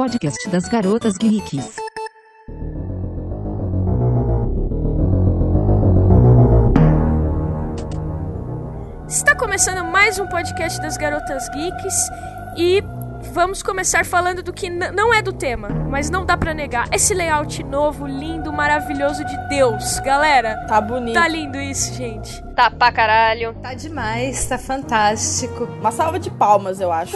podcast das garotas geeks. Está começando mais um podcast das Garotas Geeks e vamos começar falando do que não é do tema, mas não dá pra negar. Esse layout novo, lindo, maravilhoso de Deus. Galera, Tá bonito. tá lindo isso, gente. Tá pra caralho. Tá demais, tá fantástico. Uma salva de palmas, eu acho.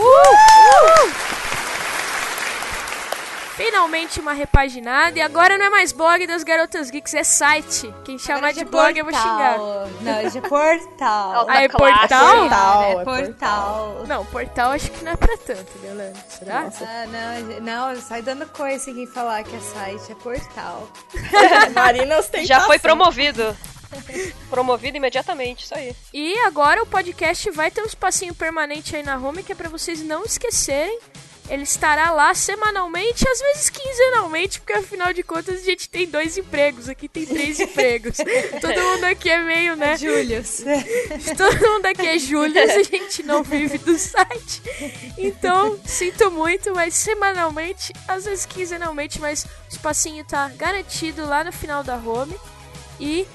Finalmente uma repaginada e agora não é mais blog das Garotas Geeks, é site. Quem chamar de blog eu vou xingar. Não, hoje é portal. Ah, é portal? Portal, é é portal. Não, portal acho que não é pra tanto, galera. Será? Ah, não, não, sai dando coisa em quem falar que é site, é portal. Marina ostentação. Já foi promovido. Promovido imediatamente, isso aí. E agora o podcast vai ter um espacinho permanente aí na home que é pra vocês não esquecerem. Ele estará lá semanalmente, às vezes quinzenalmente, porque afinal de contas a gente tem dois empregos, aqui tem três empregos. Todo mundo aqui é meio, né? Julius. Todo mundo aqui é Július, a gente não vive do site. Então, sinto muito, mas semanalmente, às vezes quinzenalmente, mas o espacinho tá garantido lá no final da home. E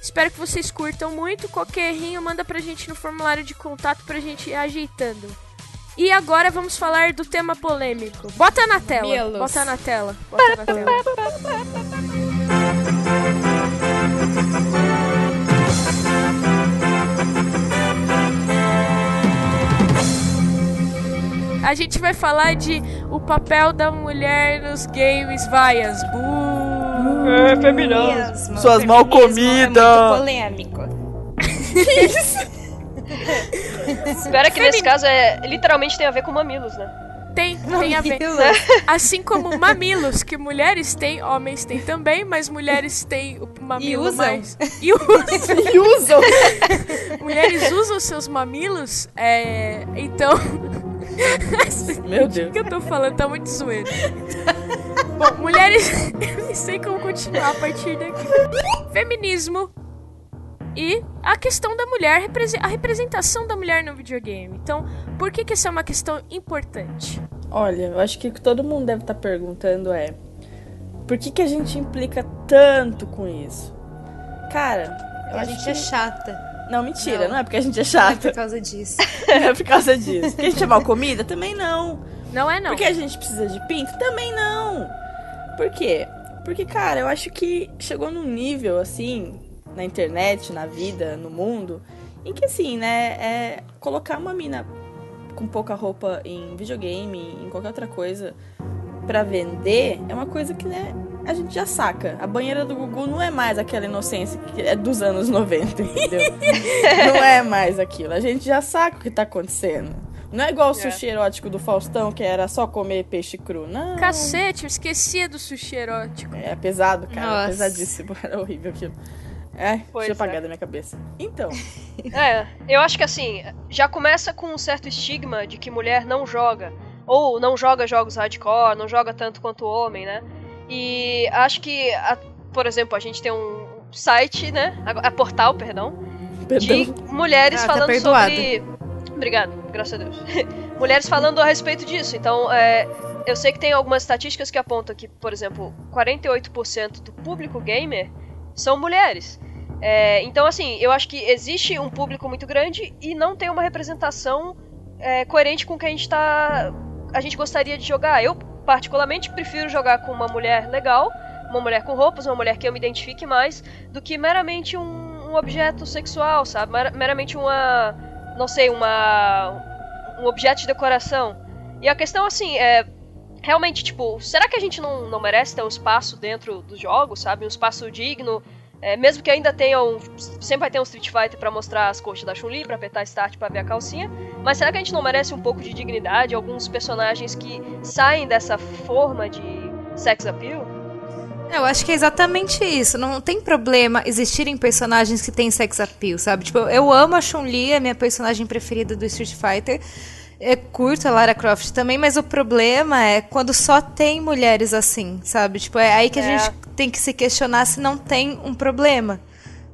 espero que vocês curtam muito. Qualquer errinho, manda pra gente no formulário de contato pra gente ir ajeitando. E agora vamos falar do tema polêmico. Bota na tela. Mamilos. Bota na tela. Bota na tela. A gente vai falar de o papel da mulher nos games vaias. Buuu. É, feminino. Mesmo, Suas mal feminismo comidas. É muito polêmico. Espera que nesse caso é literalmente tem a ver com mamilos, né? Tem, tem a ver. Mamilos. Assim como mamilos, que mulheres têm, homens têm também, mas mulheres têm o mamilo usam. mais. E usam. E usam. mulheres usam seus mamilos, é. Então. Meu O Deus. que eu tô falando? Tá muito zoeiro. Bom, mulheres. eu nem sei como continuar a partir daqui. Feminismo. E a questão da mulher, a representação da mulher no videogame. Então, por que, que essa é uma questão importante? Olha, eu acho que o que todo mundo deve estar perguntando é por que, que a gente implica tanto com isso? Cara, eu A acho gente que... é chata. Não, mentira, não. Não. é porque a gente é Não é chata. por causa disso. É por causa disso. Porque a gente é mal comida? Também não. Não é não. Porque a gente precisa de pinto? Também não. Por quê? Porque, cara, eu acho que chegou num nível, assim, na internet, na vida, no mundo, em que, assim, né, é colocar uma mina com pouca roupa em videogame, em qualquer outra coisa, pra vender, é uma coisa que, né, a gente já saca. A banheira do Gugu não é mais aquela inocência que é dos anos 90, entendeu? não é mais aquilo. A gente já saca o que tá acontecendo. Não é igual o sushi erótico do Faustão, que era só comer peixe cru. Não. Cacete, eu esquecia do sushi erótico. É pesado, cara. Nossa. Pesadíssimo. Era horrível aquilo. É, Pois deixa eu apagar é. da minha cabeça. Então, É, eu acho que assim, já começa com um certo estigma de que mulher não joga. Ou não joga jogos hardcore, não joga tanto quanto o homem, né? E acho que, a- por exemplo, a gente tem um site, né? A, a portal, perdão, de perdão. mulheres Ah, tá falando perdoada. sobre. Obrigado, graças a Deus. mulheres falando a respeito disso. Então, é, eu sei que tem algumas estatísticas que apontam que, por exemplo, 48% do público gamer são mulheres. É, então, assim, eu acho que existe um público muito grande e não tem uma representação é, coerente com o que a gente tá. A gente gostaria de jogar. Eu, particularmente, prefiro jogar com uma mulher legal, uma mulher com roupas, uma mulher que eu me identifique mais, do que meramente um, um objeto sexual, sabe? Mer- Meramente uma. Não sei, uma. Um objeto de decoração. E a questão, assim, é. Realmente, tipo, será que a gente não, não merece ter um espaço dentro dos jogos, sabe? Um espaço digno, é, mesmo que ainda tenha um. Sempre vai ter um Street Fighter pra mostrar as coxas da Chun-Li, pra apertar start pra ver a calcinha. Mas será que a gente não merece um pouco de dignidade? Alguns personagens que saem dessa forma de sex appeal? Eu acho que é exatamente isso. Não tem problema existirem personagens que têm sex appeal, sabe? Tipo, eu amo a Chun-Li, é minha personagem preferida do Street Fighter. É curto a Lara Croft também, mas o problema é quando só tem mulheres assim, sabe? Tipo, é aí que a É. gente tem que se questionar se não tem um problema.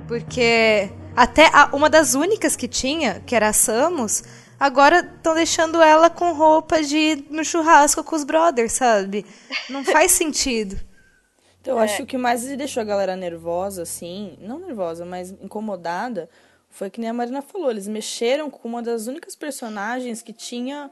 Porque até a- uma das únicas que tinha, que era a Samus, Agora estão deixando ela com roupa de ir no churrasco com os brothers, sabe? Não faz sentido. Então, eu acho que o que mais deixou a galera nervosa, assim, não nervosa, mas incomodada, foi que nem a Marina falou, eles mexeram com uma das únicas personagens que tinha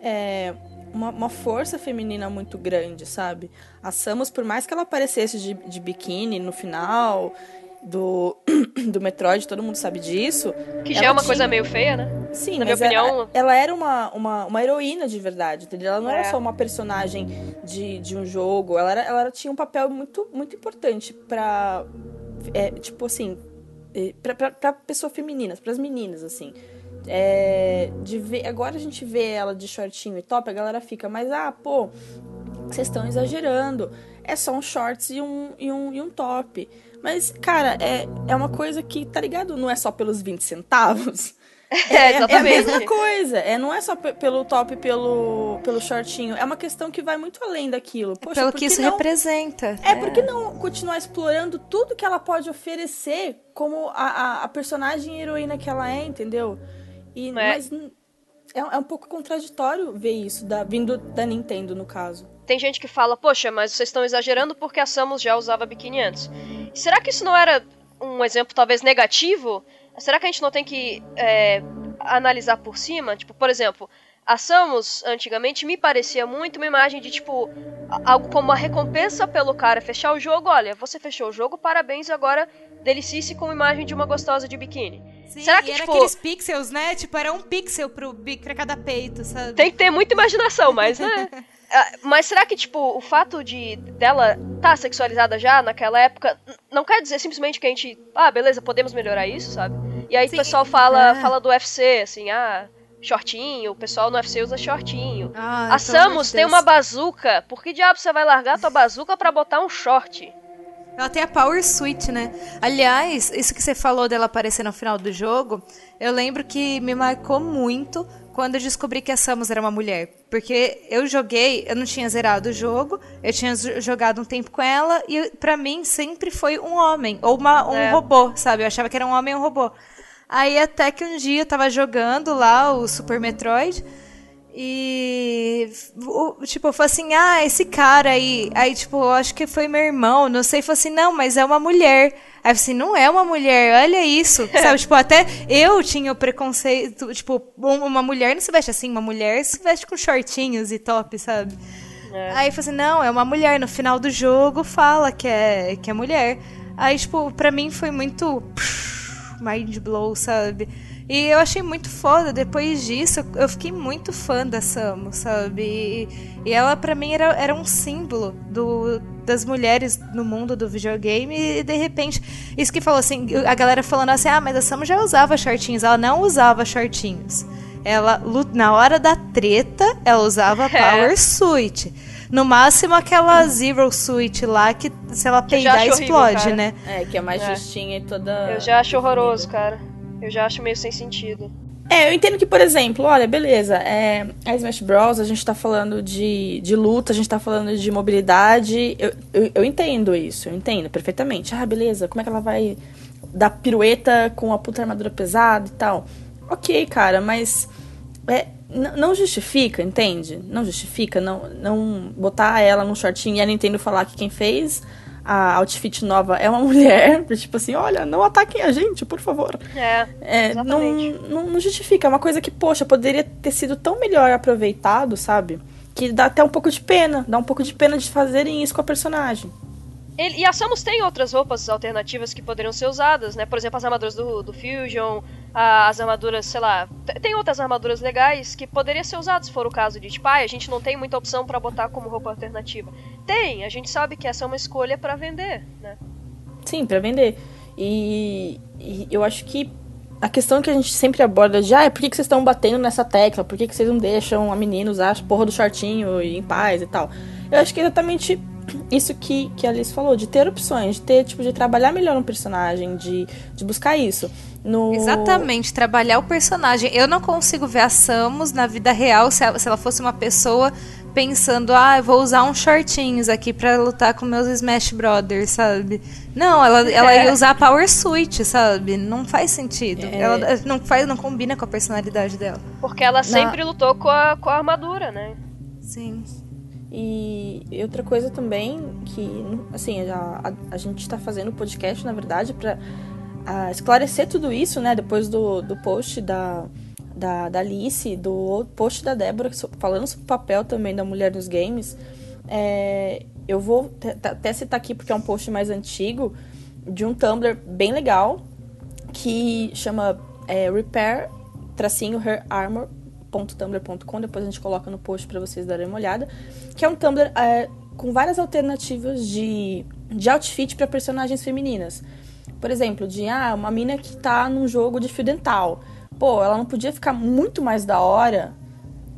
é, uma, uma força feminina muito grande, sabe? A Samus, por mais que ela aparecesse de, de biquíni no final do, do Metroid, todo mundo sabe disso. Que já é uma tinha- coisa meio feia, né? Sim, Na minha mas ela- opinião- ela, era uma, uma, uma heroína de verdade, entendeu? Ela não É. era só uma personagem de, de um jogo, ela, era, ela tinha um papel muito, muito importante pra, é, tipo assim, pra pessoa feminina, pras meninas, assim. É, de ver, agora a gente vê ela de shortinho e top, a galera fica, mas ah, pô, vocês estão exagerando. É só um shorts e um, e um, e um top. Mas, cara, é, é uma coisa que, tá ligado? Não é só pelos 20 centavos. É, É a exatamente. mesma coisa. É, não é só pe- pelo top e pelo, pelo shortinho. É uma questão que vai muito além daquilo. Poxa, Pelo por que isso não... representa. É, por que não continuar explorando tudo que ela pode oferecer como a, a, a personagem heroína que ela é, entendeu? E, Mas n- é, é um pouco contraditório ver isso, da, vindo da Nintendo, no caso. Tem gente que fala, poxa, mas vocês estão exagerando porque a Samus já usava biquíni antes. Será que isso não era um exemplo talvez negativo? Será que a gente não tem que é, analisar por cima? Tipo, por exemplo, a Samus antigamente me parecia muito uma imagem de tipo algo como uma recompensa pelo cara fechar o jogo. Olha, você fechou o jogo, parabéns, agora delicie-se com a imagem de uma gostosa de biquíni. Sim, Será que, e era tipo- aqueles pixels, né? Tipo, era um pixel pro, pra cada peito, sabe? Tem que ter muita imaginação, mas né? Ah, Mas será que, tipo, o fato de dela tá sexualizada já naquela época não quer dizer simplesmente que a gente. Ah, beleza, podemos melhorar isso, sabe? E aí Sim, o pessoal fala, é. fala do UFC, assim, ah, shortinho, o pessoal no UFC usa shortinho. Ah, a Samus tem uma bazuca. Por que diabo você vai largar tua bazuca pra botar um short? Ela tem a Power Switch, né? Aliás, isso que você falou dela aparecer no final do jogo, eu lembro que me marcou muito quando eu descobri que a Samus era uma mulher. Porque eu joguei, eu não tinha zerado o jogo, eu tinha jo- jogado um tempo com ela, e pra mim sempre foi um homem, ou uma- um É. robô, sabe? Eu achava que era um homem ou um robô. Aí até que um dia eu tava jogando lá o Super Metroid. E, o- tipo, eu falei assim, ah, esse cara aí. Aí, tipo, eu acho que foi meu irmão, não sei. Falei assim, não, mas é uma mulher. Aí eu falei assim, não é uma mulher, olha isso. Sabe, tipo, até eu tinha o preconceito. Tipo, um- uma mulher não se veste assim, uma mulher se veste com shortinhos e top, sabe? Aí eu falei assim, não, é uma mulher. No final do jogo fala que é, que é mulher. Aí, tipo, pra mim foi muito mind blow, sabe? E eu achei muito foda. Depois disso, eu- fiquei muito fã da Samus, sabe? E, e ela, pra mim, era, era um símbolo do, das mulheres no mundo do videogame. E, de repente, isso que falou assim, a galera falando assim, ah, mas a Samus já usava shortinhos. Ela não usava shortinhos. Ela, na hora da treta, ela usava Power Suit. No máximo, aquela Zero Suit lá, que se ela peidar, horrível, explode, cara. né? É, que é mais É. justinha e toda. Eu já acho horroroso, cara. Eu já acho meio sem sentido. É, eu entendo que, por exemplo, olha, beleza, é, a Smash Bros, a gente tá falando de, de luta, a gente tá falando de mobilidade. Eu, eu, eu entendo isso, eu entendo perfeitamente. Ah, beleza, como é que ela vai dar pirueta com a puta armadura pesada e tal? Ok, cara, mas é, não justifica, entende? Não justifica não, não botar ela num shortinho e a Nintendo falar que quem fez a outfit nova é uma mulher. Tipo assim, olha, não ataquem a gente, por favor. É, É, não, não, não justifica. É uma coisa que, poxa, poderia ter sido tão melhor aproveitado, sabe? Que dá até um pouco de pena. Dá um pouco de pena de fazerem isso com a personagem. Ele- e a Samus tem outras roupas alternativas que poderiam ser usadas, né? Por exemplo, as armaduras do, do Fusion, a- as armaduras, sei lá. Tem outras armaduras legais que poderiam ser usadas se for o caso de, tipo, ah, a gente não tem muita opção pra botar como roupa alternativa. Tem, a gente sabe que essa é uma escolha pra vender, né? Sim, pra vender. E, e eu acho que a questão que a gente sempre aborda de, ah, por que, que vocês estão batendo nessa tecla? Por que, que vocês não deixam a menina usar a porra do shortinho e em paz e tal? Eu acho que é exatamente isso que, que a Alice falou, de ter opções, de ter, tipo, de trabalhar melhor um personagem, de, de buscar isso. No... Exatamente, trabalhar o personagem. Eu não consigo ver a Samus na vida real, se ela, se ela fosse uma pessoa pensando, ah, eu vou usar uns shortinhos aqui pra lutar com meus Smash Brothers, sabe? Não, ela, ela ia usar Power Suit, sabe? Não faz sentido. É. Ela não faz, não combina com a personalidade dela. Porque ela sempre lutou com a, com a armadura, né? Sim. E outra coisa também que, assim, a, a, a gente tá fazendo o podcast, na verdade, ah, esclarecer tudo isso, né? Depois do, do post da, da, da Alice, do post da Débora, falando sobre o papel também da mulher nos games. É, eu vou até citar aqui, porque é um post mais antigo, de um Tumblr bem legal, que chama é, repair tracinho her armor.tumblr.com depois a gente coloca no post para vocês darem uma olhada que é um Tumblr é, com várias alternativas de, de outfit para personagens femininas. Por exemplo de ah uma mina que tá num jogo de fio dental. Pô ela não podia ficar muito mais da hora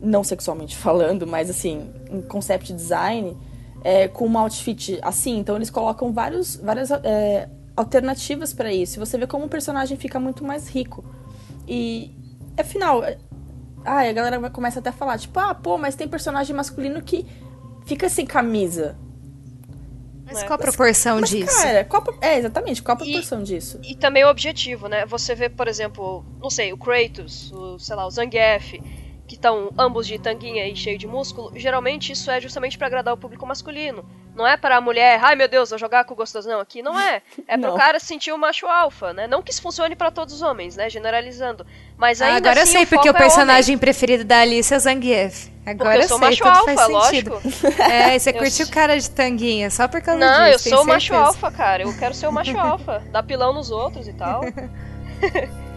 não sexualmente falando mas assim em concept design é, com uma outfit assim. Então eles colocam vários várias é, alternativas para isso. Você vê como o personagem fica muito mais rico. E afinal, ah, a galera começa até a falar, tipo, ah, pô, mas tem personagem masculino que fica sem camisa. Mas É. qual a proporção Mas, disso? cara, qual, é, exatamente, qual a proporção disso? E também o objetivo, né? Você vê, por exemplo, não sei, o Kratos, o, sei lá, o Zangief, que estão ambos de tanguinha e cheio de músculo, geralmente isso é justamente pra agradar o público masculino. Não é para a mulher, ai meu Deus, vou jogar com o gostosão aqui. Não é. É pro Não. cara sentir o macho alfa, né? Não que isso funcione pra todos os homens, né? Generalizando. Mas Ah, ainda agora eu assim, sei porque o é personagem preferido da Alice é o Zangief. Agora eu eu sou sei, macho tudo alfa, faz sentido. lógico. É, você Eu curtiu sou- o cara de tanguinha, só por causa Não, disso. eu tenho sou o macho alfa, cara. Eu quero ser o macho alfa. Dar pilão nos outros e tal.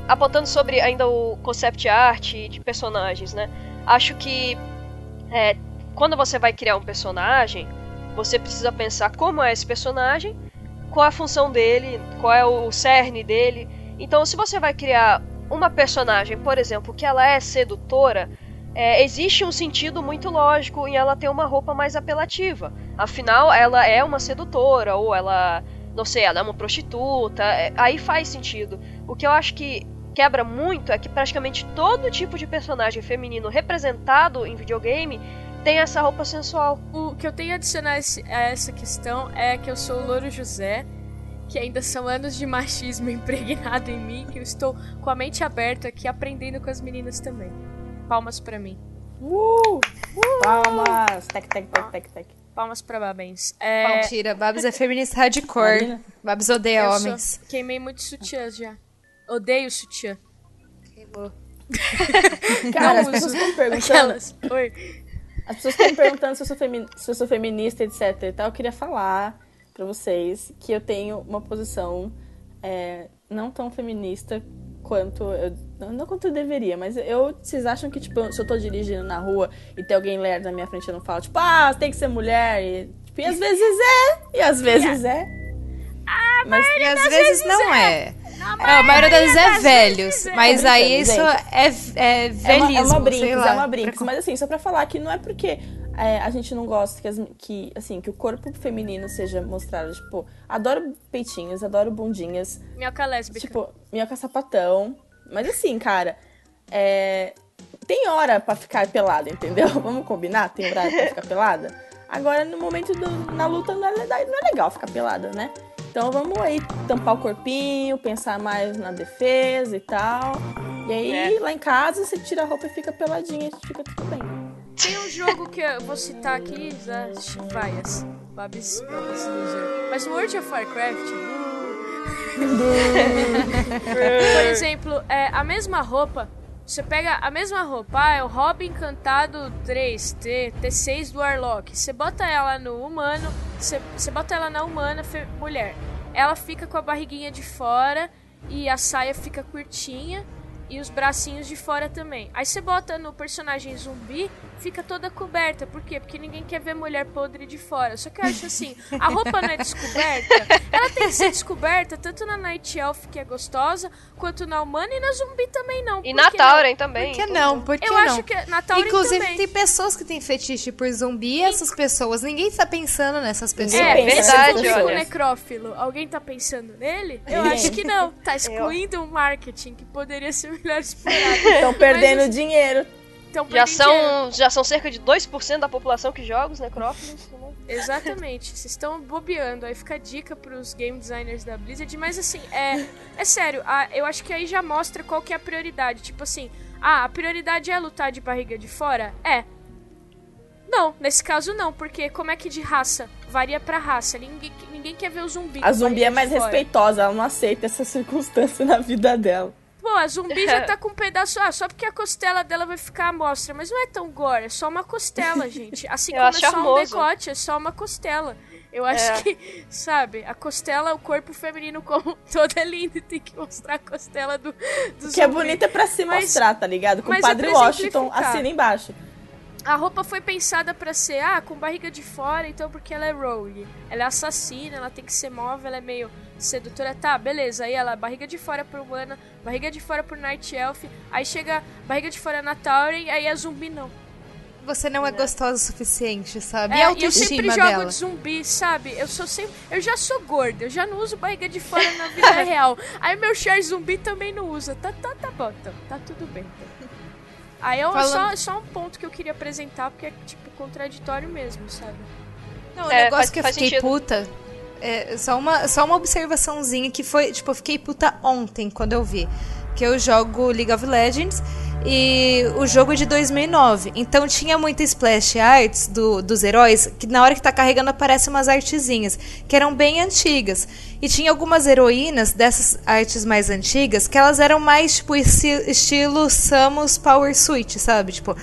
Apontando sobre ainda o concept art de personagens, né? Acho que é, quando você vai criar um personagem, você precisa pensar como é esse personagem, qual é a função dele, qual é o cerne dele. Então, se você vai criar uma personagem, por exemplo, que ela é sedutora, é, existe um sentido muito lógico em ela ter uma roupa mais apelativa. Afinal, ela é uma sedutora, ou ela, não sei, ela é uma prostituta. é, aí faz sentido. O que eu acho que quebra muito é que praticamente todo tipo de personagem feminino representado em videogame tem essa roupa sensual. O que eu tenho a adicionar a essa questão é que eu sou o Louro José, que ainda são anos de machismo impregnado em mim, que eu estou com a mente aberta aqui aprendendo com as meninas também. Palmas pra mim. Uh! Palmas! Tec, tec, tec, tec, tec. Palmas pra Babens. É, Mentira, Babs é feminista hardcore. Babs odeia eu homens. sou- queimei muitos sutiãs já. Odeio sutiã. Cara, as pessoas estão perguntando. Aquelas. Oi. As pessoas estão me perguntando se eu, sou femi- se eu sou feminista, etc. e tal. Eu queria falar pra vocês que eu tenho uma posição é, não tão feminista quanto eu. Não, não quanto eu deveria, mas eu. Vocês acham que, tipo, se eu tô dirigindo na rua e tem alguém lerdo na minha frente, eu não falo, tipo, ah, tem que ser mulher. E, tipo, e às vezes é, e às vezes é. mas E às vezes não é. É, a maioria das vezes é velhos. Mas aí isso é, é É velhismo, uma, é uma brinks, lá. é uma brinks. Mas assim, só pra falar que não é porque é, a gente não gosta que, as- que, assim, que o corpo feminino seja mostrado. Tipo, adoro peitinhos, adoro bundinhas. Minhoca lésbica. Tipo, minhoca sapatão. Mas assim, cara, é, tem hora pra ficar pelada, entendeu? Vamos combinar? Tem horário pra ficar pelada? Agora, no momento do, na luta, não é, não é legal ficar pelada, né? Então vamos aí tampar o corpinho, pensar mais na defesa e tal. E aí, É. lá em casa, você tira a roupa e fica peladinha e fica tudo bem. Tem um jogo que eu vou citar aqui, das várias. Babs, Babs Loser. Mas o World of Warcraft. uh. Por exemplo, é, a mesma roupa. Você pega a mesma roupa, ah, é o Robin Encantado 3, T, T6 do Warlock. Você bota ela no humano, você, você bota ela na humana, mulher. Ela fica com a barriguinha de fora e a saia fica curtinha e os bracinhos de fora também. Aí você bota no personagem zumbi, fica toda coberta. Por quê? Porque ninguém quer ver mulher podre de fora. Só que eu acho assim, a roupa não é descoberta. Ela tem que ser descoberta tanto na Night Elf, que é gostosa, quanto na humana e na zumbi também não. E na? Tauren também. Por que não? Por que Eu não? acho que na Tauren Inclusive, também. tem pessoas que têm fetiche por zumbi e essas pessoas. Ninguém tá pensando nessas pessoas. É, pensa esse verdade, público olha. necrófilo, alguém tá pensando nele? Eu Ninguém. acho que não. Tá excluindo um marketing que poderia ser melhor explorado. Estão perdendo Mas, dinheiro. Então, Já são, já são cerca de 2% da população que joga os necrófilos. né? Exatamente, vocês estão bobeando. Aí fica a dica pros game designers da Blizzard. Mas assim, é, é sério, a- eu acho que aí já mostra qual que é a prioridade. Tipo assim, ah, a prioridade é lutar de barriga de fora? É. Não, nesse caso não, porque como é que de raça? Varia pra raça. Ninguém, ninguém quer ver o zumbi. A zumbi é mais respeitosa, ela não aceita essa circunstância na vida dela. Pô, a zumbi já tá com um pedaço. Ah, só porque a costela dela vai ficar à mostra. Mas não é tão gore, é só uma costela, gente. Assim como é só um charmoso. decote, é só uma costela. Eu acho É. que, sabe, a costela, o corpo feminino como um todo é lindo. Tem que mostrar a costela do, do Que é bonita pra se Mas- mostrar, tá ligado? Com o é Padre pra Washington assina embaixo. A roupa foi pensada pra ser, ah, com barriga de fora, então porque ela é rogue. Ela é assassina, ela tem que ser móvel, ela é meio sedutora. Tá, beleza. Aí ela, barriga de fora pro humana, barriga de fora pro Night Elf. Aí chega barriga de fora na Tauren, aí a zumbi não. Você não é gostosa o suficiente, sabe? É, e a e eu sempre jogo dela? de zumbi, sabe? Eu sou sempre. Eu já sou gorda, eu já não uso barriga de fora na vida real. Aí meu char zumbi também não usa. Tá, tá, tá bom, então. Tá tudo bem. Então. Aí eu, Falando- só, só um ponto que eu queria apresentar, porque é, tipo, contraditório mesmo, sabe? Não, o É, negócio faz- que eu fiquei sentido. puta. É só uma, só uma observaçãozinha que foi. Tipo, eu fiquei puta ontem quando eu vi. Que eu jogo League of Legends e o jogo é de 2009. Então tinha muita splash arts do, dos heróis que na hora que tá carregando aparecem umas artezinhas que eram bem antigas. E tinha algumas heroínas dessas artes mais antigas que elas eram mais tipo esti- estilo Samus Power Suit, sabe? Tipo,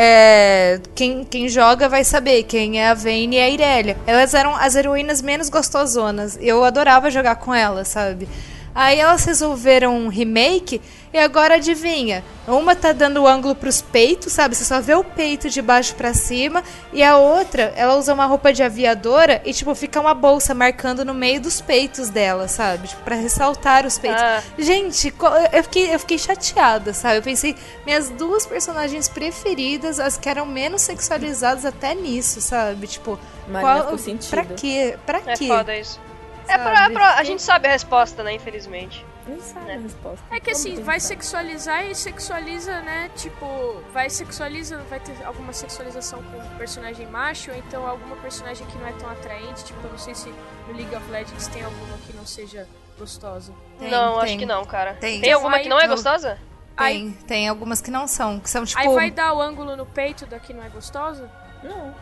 é, quem, quem joga vai saber quem é a Vayne e a Irelia. Elas eram as heroínas menos gostosonas. Eu adorava jogar com elas, sabe? Aí elas resolveram um remake e agora adivinha? Uma tá dando o ângulo pros peitos, sabe? Você só vê o peito de baixo pra cima e a outra, ela usa uma roupa de aviadora e tipo fica uma bolsa marcando no meio dos peitos dela, sabe? Tipo para ressaltar os peitos. Ah. Gente, eu fiquei, eu fiquei chateada, sabe? Eu pensei, minhas duas personagens preferidas, as que eram menos sexualizadas até nisso, sabe? Tipo, Marina ficou sentido. pra quê? Pra É quê? foda isso. É pra, pra- a gente sabe a resposta, né? Infelizmente. Nem sabe a resposta. É que assim, vai sexualizar e sexualiza, né? Tipo, vai sexualiza, vai ter alguma sexualização com o personagem macho, ou então alguma personagem que não é tão atraente. Tipo, eu não sei se no League of Legends tem alguma que não seja gostosa. Tem, não, acho tem. que não, cara. Tem. Tem, alguma Aí- que não é Não. gostosa? Tem, tem algumas que não são, que são tipo. Aí vai dar o ângulo no peito da que não é gostosa? Não.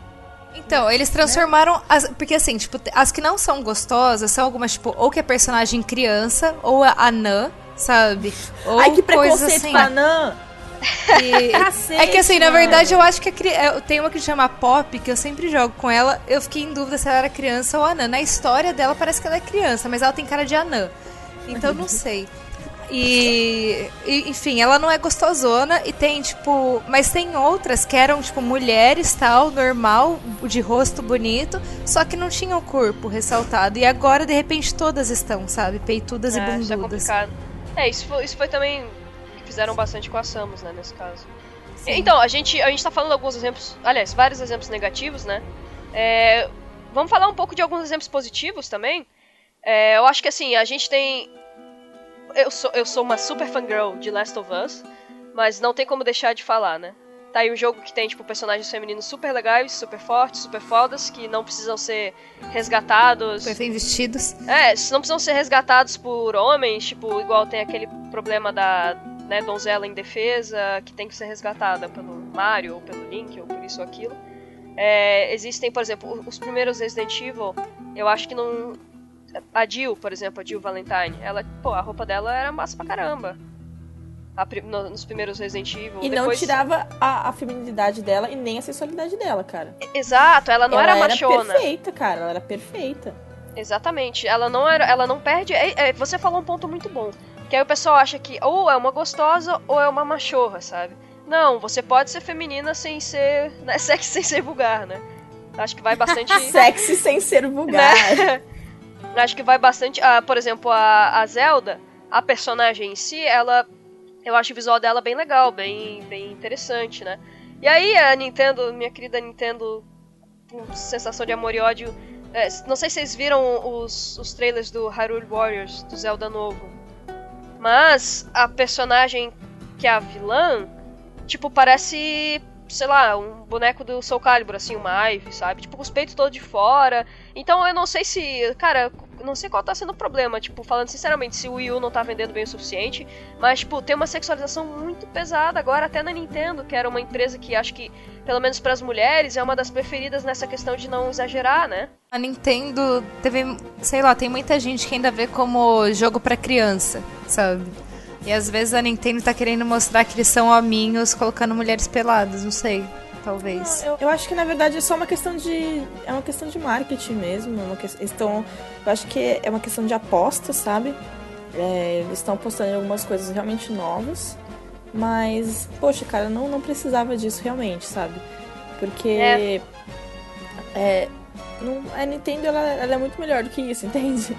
Então, eles transformaram. As, porque assim, tipo, as que não são gostosas são algumas, tipo, ou que é personagem criança, ou a anã, sabe? Ou Ai, que preconceito assim. com a Anã. E- Cacete, É que assim, na verdade, eu acho que cri... eu tenho uma que chama Pop, que eu sempre jogo com ela. Eu fiquei em dúvida se ela era criança ou anã. Na história dela parece que ela é criança, mas ela tem cara de anã. Então eu não sei. E, e, enfim, ela não é gostosona e tem, tipo. Mas tem outras que eram, tipo, mulheres tal, normal, de rosto bonito, só que não tinham o corpo ressaltado. E agora, de repente, todas estão, sabe? Peitudas e É, isso é bundudas. complicado. É, isso foi, isso foi também que fizeram bastante com a Samus, né, nesse caso. Sim. Então, a gente, a gente tá falando alguns exemplos, aliás, vários exemplos negativos, né? É, vamos falar um pouco de alguns exemplos positivos também. É, eu acho que assim, a gente tem. Eu sou, eu sou uma super fangirl de Last of Us, mas não tem como deixar de falar, né? Tá aí um jogo que tem, tipo, personagens femininos super legais, super fortes, super fodas, que não precisam ser resgatados. Bem vestidos. É, não precisam ser resgatados por homens, tipo, igual tem aquele problema da né, donzela indefesa, que tem que ser resgatada pelo Mario, ou pelo Link, ou por isso ou aquilo. É, existem, por exemplo, os primeiros Resident Evil, eu acho que não. A Jill, por exemplo, a Jill Valentine, ela, pô, a roupa dela era massa pra caramba. A no- nos primeiros Resident Evil. E não Depois- tirava a, a feminilidade dela e nem a sensualidade dela, cara. Exato, ela não ela era machona. perfeita, cara. Ela era perfeita. Exatamente. Ela não era, ela não perde. é- é, você falou um ponto muito bom. Que aí o pessoal acha que ou é uma gostosa ou é uma machorra, sabe? Não, você pode ser feminina sem ser. Né, sexy sem ser vulgar, né? Acho que vai bastante. Sexy sem ser vulgar. né? Acho que vai bastante. ah, por exemplo, a, a Zelda, a personagem em si, ela. Eu acho o visual dela bem legal, bem, bem interessante, né? E aí a Nintendo, minha querida Nintendo, com sensação de amor e ódio. é, não sei se vocês viram os, os trailers do Hyrule Warriors, do Zelda novo. Mas a personagem que é a vilã, tipo, parece sei lá, um boneco do Soul Calibur, assim, uma Ivy, sabe? Tipo, com os peitos todos de fora. Então eu não sei se. Cara, não sei qual tá sendo o problema. Tipo, falando sinceramente, se o Wii U não tá vendendo bem o suficiente. Mas, tipo, tem uma sexualização muito pesada agora, até na Nintendo, que era uma empresa que acho que, pelo menos para as mulheres, é uma das preferidas nessa questão de não exagerar, né? A Nintendo teve, sei lá, tem muita gente que ainda vê como jogo para criança, sabe? E às vezes a Nintendo tá querendo mostrar que eles são hominhos colocando mulheres peladas, não sei. Talvez. Eu, eu acho que na verdade é só uma questão de. É uma questão de marketing mesmo. É uma questão, eu acho que é uma questão de aposta, sabe? É, eles estão apostando em algumas coisas realmente novas. Mas, poxa, cara, não, não precisava disso realmente, sabe? Porque. É. é não, a Nintendo ela, ela é muito melhor do que isso, entende?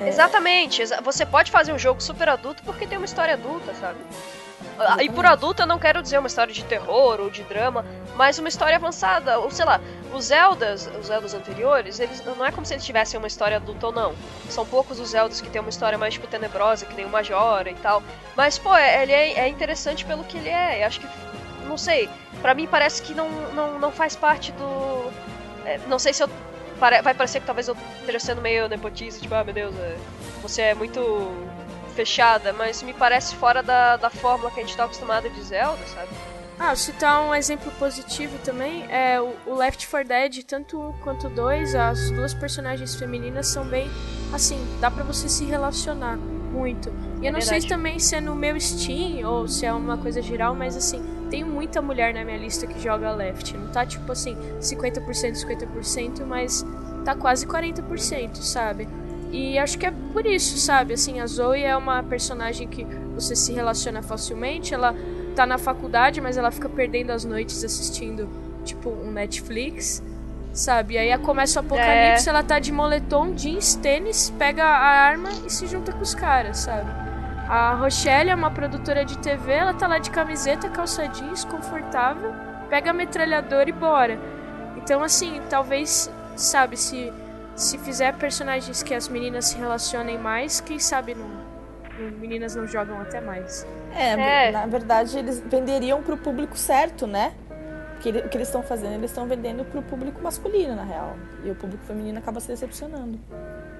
É. Exatamente. Você pode fazer um jogo super adulto porque tem uma história adulta, sabe? Exatamente. Ah, e por adulto eu não quero dizer uma história de terror ou de drama, mas uma história avançada. Ou sei lá, os Zeldas, os Zeldas anteriores, eles não é como se eles tivessem uma história adulta ou não. São poucos os Zeldas que tem uma história mais tipo tenebrosa, que nem o Majora e tal. Mas, pô, é, ele é, é interessante pelo que ele é. Eu acho que. Não sei. Pra mim parece que não, não, não faz parte do. É, não sei se eu vai parecer que talvez eu esteja sendo meio nepotista, tipo, ah, meu Deus, é, você é muito fechada, mas me parece fora da, da fórmula que a gente tá acostumado de Zelda, sabe? Ah, citar um exemplo positivo também é o, o Left 4 Dead, tanto um quanto dois, as duas personagens femininas são bem assim, dá para você se relacionar muito. E eu não sei também se é no meu Steam ou se é uma coisa geral, mas assim, tem muita mulher na minha lista que joga Left. Não tá tipo assim, 50%, 50%, mas tá quase 40%, sabe? E acho que é por isso, sabe? Assim, a Zoe é uma personagem que você se relaciona facilmente, ela tá na faculdade, mas ela fica perdendo as noites assistindo, tipo, um Netflix, sabe? Aí começa o apocalipse, é. ela tá de moletom, jeans, tênis, pega a arma e se junta com os caras, sabe? A Rochelle é uma produtora de TV, ela tá lá de camiseta, calça jeans, confortável, pega a metralhadora e bora. Então, assim, talvez, sabe, se, se fizer personagens que as meninas se relacionem mais, quem sabe não, meninas não jogam até mais. É, é, na verdade eles venderiam pro público certo, né? Que o que eles estão fazendo, eles estão vendendo pro público masculino, na real. E o público feminino acaba se decepcionando.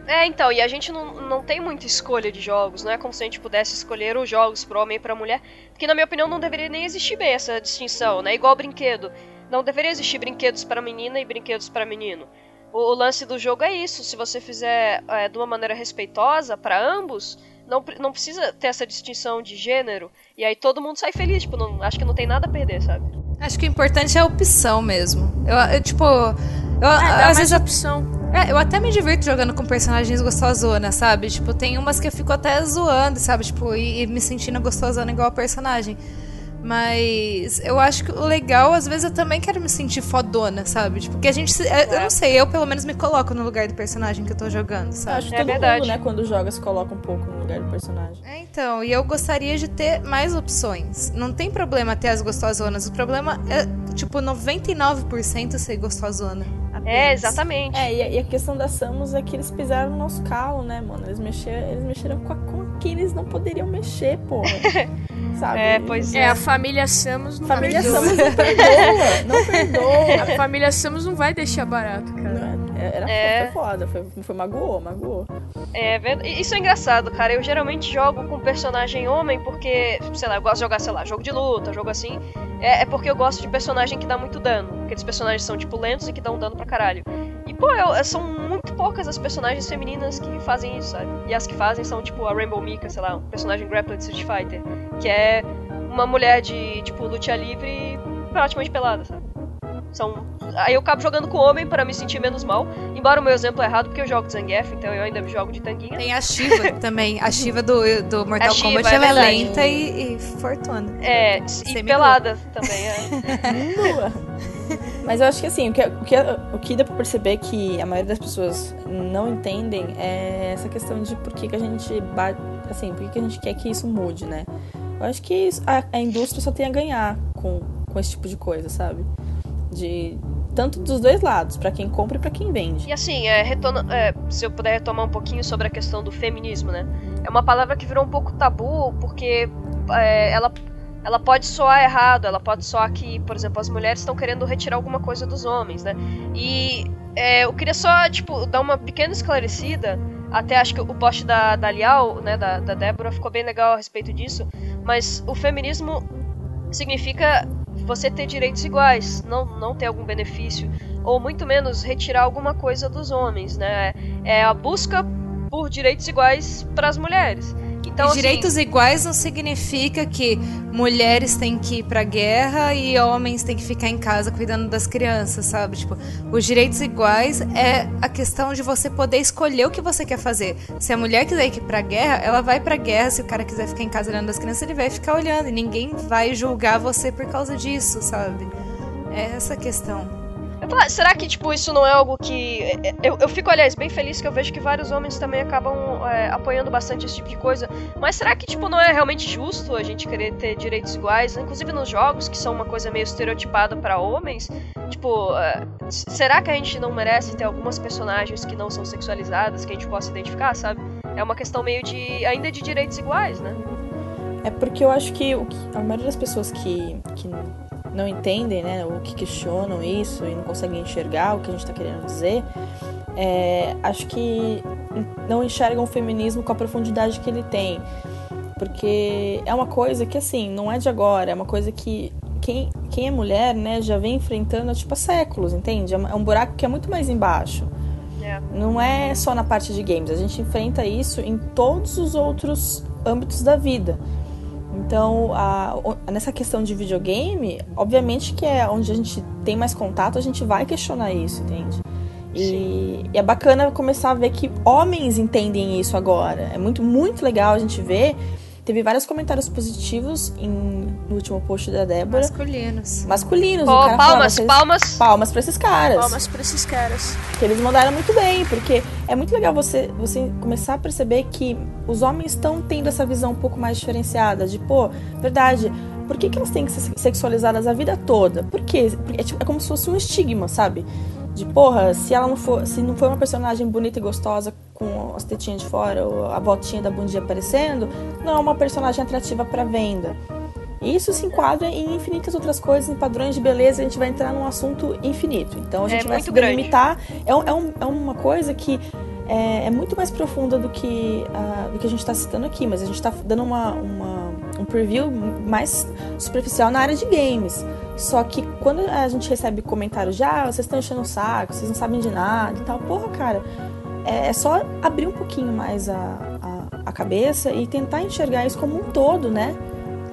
É, então, e a gente não, não tem muita escolha de jogos, não é como se a gente pudesse escolher os jogos pro homem e pra mulher, porque na minha opinião não deveria nem existir bem essa distinção, né? Igual brinquedo. Não deveria existir brinquedos para menina e brinquedos para menino. O, o, lance do jogo é isso, se você fizer é, de uma maneira respeitosa para ambos, não, não precisa ter essa distinção de gênero, e aí todo mundo sai feliz, tipo, não, acho que não tem nada a perder, sabe? Acho que o importante é a opção mesmo. Eu, eu tipo, eu, é, às vezes a opção. É, eu até me divirto jogando com personagens gostosona, sabe? Tipo, tem umas que eu fico até zoando, sabe? Tipo, e, e me sentindo gostosona igual a personagem. Mas eu acho que o legal, às vezes, eu também quero me sentir fodona, sabe? Tipo, porque a gente. É. Eu não sei, eu pelo menos me coloco no lugar do personagem que eu tô jogando, sabe? Acho que é todo verdade. mundo, né, quando joga, se coloca um pouco no lugar do personagem. É, então, e eu gostaria de ter mais opções. Não tem problema ter as gostosonas. O problema é, tipo, 99% ser gostosona. Apenas. É, exatamente. É, e a, questão da Samus é que eles pisaram no nosso calo, né, mano? Eles mexeram, eles mexeram com, a, com que eles não poderiam mexer, porra. sabe? É, pois é. é. a família Samus não Família perdoa. Samus não perdoa, não perdoa. A família Samus não vai deixar barato, cara. É, era é. foda, foi, foi magoou, magoou. É, isso é engraçado, cara. Eu geralmente jogo com personagem homem porque, sei lá, eu gosto de jogar, sei lá, jogo de luta, jogo assim. É, é porque eu gosto de personagem que dá muito dano. Aqueles personagens são, tipo, lentos e que dão dano pra caralho. Pô, eu, são muito poucas as personagens femininas que fazem isso, sabe? E as que fazem são, tipo, a Rainbow Mika, sei lá, um personagem grappler de Street Fighter. Que é uma mulher de, tipo, luta livre praticamente pelada, sabe? São... Aí eu acabo jogando com homem para me sentir menos mal. Embora o meu exemplo é errado, porque eu jogo Zangief, então eu ainda jogo de tanguinha. Tem a Shiva também. A Shiva do, do Mortal Shiva, Kombat é ela é lenta e, e fortuna. É, e pelada também, é. Nua. Mas eu acho que assim, o que, o, que, o que dá pra perceber que a maioria das pessoas não entendem é essa questão de por que, que a gente bate, assim, por que, que a gente quer que isso mude, né? Eu acho que a, a indústria só tem a ganhar com, com esse tipo de coisa, sabe? De tanto dos dois lados, para quem compra e para quem vende. E assim, é, retona, é, se eu puder retomar um pouquinho sobre a questão do feminismo, né? É uma palavra que virou um pouco tabu porque é, ela ela pode soar errado, ela pode soar que, por exemplo, as mulheres estão querendo retirar alguma coisa dos homens, né? E é, eu queria só, tipo, dar uma pequena esclarecida. Até acho que o post da, da Lial, né, da, da Débora, ficou bem legal a respeito disso. Mas o feminismo significa você ter direitos iguais, não, não ter algum benefício, ou muito menos retirar alguma coisa dos homens, né? É a busca por direitos iguais para as mulheres. Então, e assim, direitos iguais não significa que mulheres têm que ir pra guerra e homens têm que ficar em casa cuidando das crianças, sabe? Tipo, os direitos iguais é a questão de você poder escolher o que você quer fazer. Se a mulher quiser ir pra guerra, ela vai pra guerra. Se o cara quiser ficar em casa olhando as crianças, ele vai ficar olhando. E ninguém vai julgar você por causa disso, sabe? É essa a questão. Falo, será que, tipo, isso não é algo que. Eu, eu fico, aliás, bem feliz que eu vejo que vários homens também acabam é, apoiando bastante esse tipo de coisa. Mas será que, tipo, não é realmente justo a gente querer ter direitos iguais? Inclusive nos jogos, que são uma coisa meio estereotipada para homens. Tipo, é, será que a gente não merece ter algumas personagens que não são sexualizadas, que a gente possa identificar, sabe? É uma questão meio de. ainda de direitos iguais, né? É porque eu acho que, que a maioria das pessoas que, que não entendem, né, ou que questionam isso e não conseguem enxergar o que a gente está querendo dizer, é, acho que não enxergam o feminismo com a profundidade que ele tem. Porque é uma coisa que, assim, não é de agora, é uma coisa que quem, quem é mulher, né, já vem enfrentando, tipo, há séculos, entende? É um buraco que é muito mais embaixo. É. Não é só na parte de games, a gente enfrenta isso em todos os outros âmbitos da vida. Então, a, nessa questão de videogame, obviamente que é onde a gente tem mais contato, a gente vai questionar isso, entende? E, e, é bacana começar a ver que homens entendem isso agora. É muito, muito legal a gente ver Teve vários comentários positivos em, no último post da Débora. Masculinos. Masculinos. Pô, palmas, falava, palmas. Palmas pra esses caras. Palmas pra esses caras. Que eles mandaram muito bem, porque é muito legal você, você começar a perceber que os homens estão tendo essa visão um pouco mais diferenciada. De, pô, verdade, por que, que elas têm que ser sexualizadas a vida toda? Por quê? Porque é, tipo, é como se fosse um estigma, sabe? De porra, se ela não for, se não for uma personagem bonita e gostosa com as tetinhas de fora ou a botinha da bundinha aparecendo, não é uma personagem atrativa para venda. E isso se enquadra em infinitas outras coisas, em padrões de beleza, a gente vai entrar num assunto infinito. Então a gente É vai se delimitar. É, é, um- é uma coisa que é, é muito mais profunda do que, ah, do que a gente está citando aqui, mas a gente está dando uma, uma- um preview mais superficial na área de games. Só que quando a gente recebe comentários de ah, vocês estão enchendo o saco, vocês não sabem de nada e tal, porra, cara, é, é só abrir um pouquinho mais a, a, a cabeça e tentar enxergar isso como um todo, né?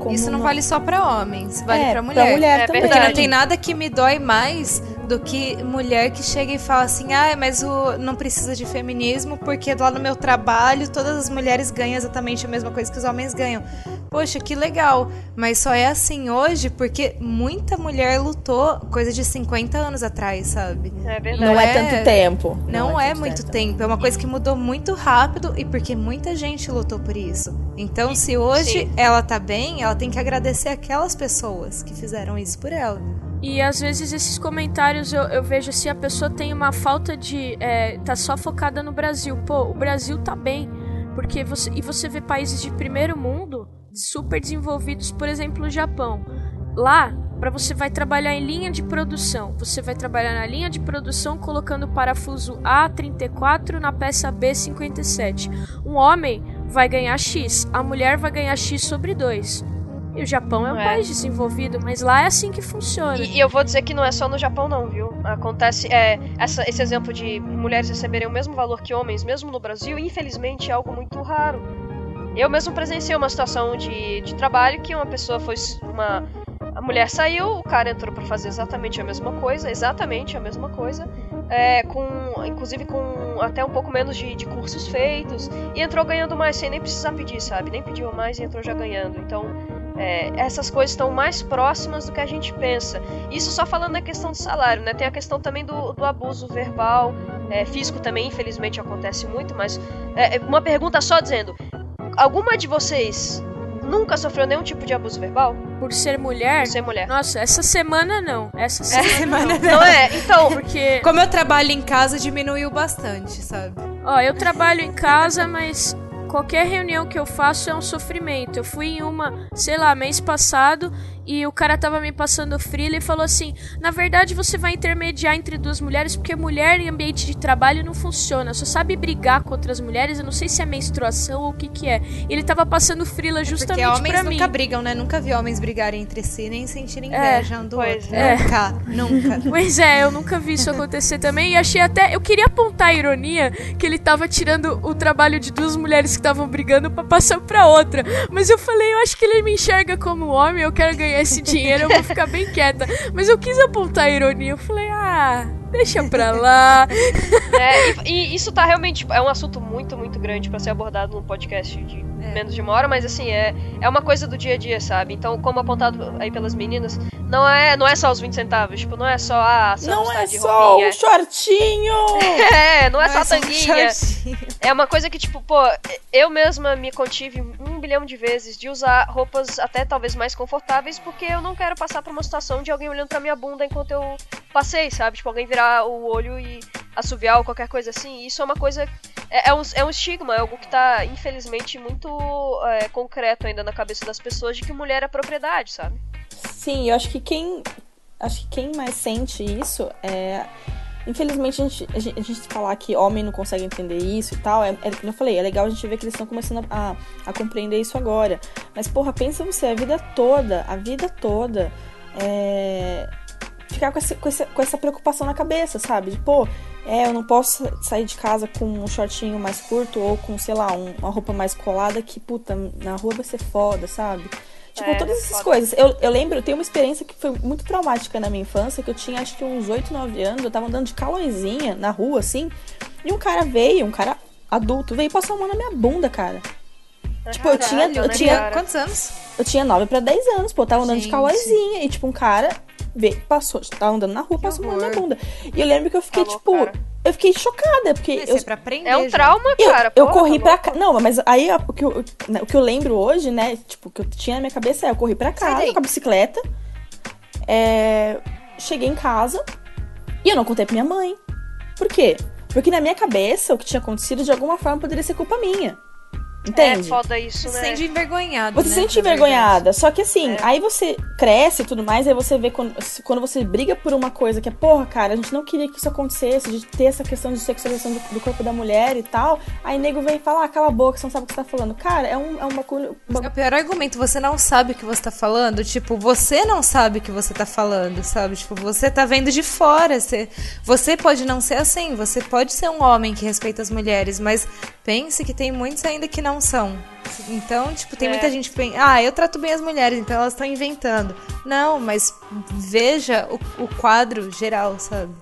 Como Isso não uma- vale só pra homens, vale é, pra mulher. É também. Porque não tem nada que me dói mais do que mulher que chega e fala assim: ah, mas o, não precisa de feminismo porque lá no meu trabalho todas as mulheres ganham exatamente a mesma coisa que os homens ganham. Poxa, que legal. Mas só é assim hoje porque muita mulher lutou coisa de 50 anos atrás, sabe? É verdade. Não é, é- tanto tempo. Não, é, tanto muito tempo. É uma coisa que mudou muito rápido e porque muita gente lutou por isso. Então, se hoje Sim. ela tá bem, ela tem que agradecer aquelas pessoas que fizeram isso por ela. E às vezes esses comentários eu, eu vejo assim, a pessoa tem uma falta de. É, tá só focada no Brasil. Pô, o Brasil tá bem. Porque você. E você vê países de primeiro mundo, super desenvolvidos, por exemplo, o Japão. Lá, para você vai trabalhar em linha de produção. Você vai trabalhar na linha de produção colocando o parafuso A34 na peça B57. Um homem vai ganhar X, a mulher vai ganhar X sobre 2. E o Japão é um É. país desenvolvido, mas lá é assim que funciona. E, e eu vou dizer que não é só no Japão, não, viu? Acontece. É, essa- esse exemplo de mulheres receberem o mesmo valor que homens, mesmo no Brasil, infelizmente é algo muito raro. Eu mesmo presenciei uma situação de, de trabalho que uma pessoa foi. Uma, a mulher saiu, o cara entrou pra fazer exatamente a mesma coisa, exatamente a mesma coisa, é, com, inclusive com até um pouco menos de, de cursos feitos, e entrou ganhando mais sem nem precisar pedir, sabe? Nem pediu mais e entrou já ganhando. Então, é, essas coisas estão mais próximas do que a gente pensa. Isso só falando da questão do salário, né? Tem a questão também do, do abuso verbal, é, físico também, infelizmente acontece muito, mas é, é uma pergunta só dizendo: alguma de vocês nunca sofreu nenhum tipo de abuso verbal? Por ser mulher. Por ser mulher. Nossa, essa semana não. Essa semana, semana não. Não é? Então, Porque, Como eu trabalho em casa, diminuiu bastante, sabe? ó, eu trabalho em casa, mas qualquer reunião que eu faço é um sofrimento. Eu fui em uma, sei lá, mês passado e o cara tava me passando frio e falou assim: "Na verdade, você vai intermediar entre duas mulheres porque mulher em ambiente de trabalho não funciona. Só sabe brigar com outras mulheres, eu não sei se é menstruação ou o que que é". Ele tava passando frila justamente Porque homens pra mim. nunca brigam, né? Nunca vi homens brigarem entre si, nem sentirem É, inveja um do pois outro. é. Nunca, nunca. Pois é, eu nunca vi isso acontecer também. E achei até. Eu queria apontar a ironia que ele tava tirando o trabalho de duas mulheres que estavam brigando pra passar pra outra. Mas eu falei, eu acho que ele me enxerga como homem, eu quero ganhar esse dinheiro, eu vou ficar bem quieta. Mas eu quis apontar a ironia. Eu falei, ah, deixa pra lá. É, e, e isso tá realmente. tipo, É um assunto muito, muito grande pra ser abordado num podcast de menos de uma hora, mas assim, é, é uma coisa do dia a dia, sabe? Então, como apontado aí pelas meninas, não é, não é só os 20 centavos, tipo, não é só a Não tá é de só roupinha. o shortinho! É, não é só a só um tanguinha. shortinho. É uma coisa que, tipo, pô, eu mesma me contive um bilhão de vezes de usar roupas até talvez mais confortáveis, porque eu não quero passar por uma situação de alguém olhando pra minha bunda enquanto eu passei, sabe? Tipo, alguém virar o olho e assoviar ou qualquer coisa assim. Isso é uma coisa. É, é um, é um estigma, é algo que tá, infelizmente, muito é, concreto ainda na cabeça das pessoas de que mulher é propriedade, sabe? Sim, eu acho que quem. Acho que quem mais sente isso é. Infelizmente, a gente, a gente, falar que homem não consegue entender isso e tal, é, é como eu falei, é legal a gente ver que eles estão começando a, a compreender isso agora. Mas, porra, pensa você, a vida toda, a vida toda, é, ficar com, esse, com, essa, com essa preocupação na cabeça, sabe? De, pô, é, eu não posso sair de casa com um shortinho mais curto ou com, sei lá, um- uma roupa mais colada que, puta, na rua vai ser foda, sabe? Tipo, É, todas essas foda. coisas. Eu, eu lembro, eu tenho uma experiência que foi muito traumática na minha infância, que eu tinha acho que uns 8, 9 anos, eu tava andando de calõezinha na rua, assim, e um cara veio, um cara adulto, veio passar a mão na minha bunda, cara. Tipo, eu tinha- Caralho, eu né, tinha- cara? Quantos anos? Eu tinha 9 pra 10 anos, pô, eu tava andando de Gente. calóizinha, e tipo, um cara veio, passou, tava andando na rua, passou a mão na minha horror. bunda. E eu lembro que eu fiquei, Falou, tipo, cara. eu fiquei chocada, porque Isso eu, é pra aprender. É um trauma, eu, cara. eu porra, corri pra louco. casa. Não, mas aí ó, o que, eu, né, o que eu lembro hoje, né? Tipo, o que eu tinha na minha cabeça é: eu corri pra casa com a bicicleta. é, cheguei em casa e eu não contei pra minha mãe. Por quê? Porque na minha cabeça, o que tinha acontecido de alguma forma poderia ser culpa minha. Entende? É foda isso, Você né? se sente envergonhado. Você né, se sente na verdade. envergonhada. Só que assim, É. aí você cresce e tudo mais, aí você vê quando, quando você briga por uma coisa que é, porra, cara, a gente não queria que isso acontecesse, de ter essa questão de sexualização do, do corpo da mulher e tal. Aí nego vem e fala, ah, cala a boca, você não sabe o que você tá falando. Cara, é um, é um bagulho. É o pior argumento, você não sabe o que você tá falando. Tipo, você não sabe o que você tá falando, sabe? Tipo, você tá vendo de fora. Você, você pode não ser assim. Você pode ser um homem que respeita as mulheres, mas pense que tem muitos ainda que não são. Então, tipo, tem É. muita gente que pensa, ah, eu trato bem as mulheres, então elas estão inventando. Não, mas veja o, o quadro geral, sabe?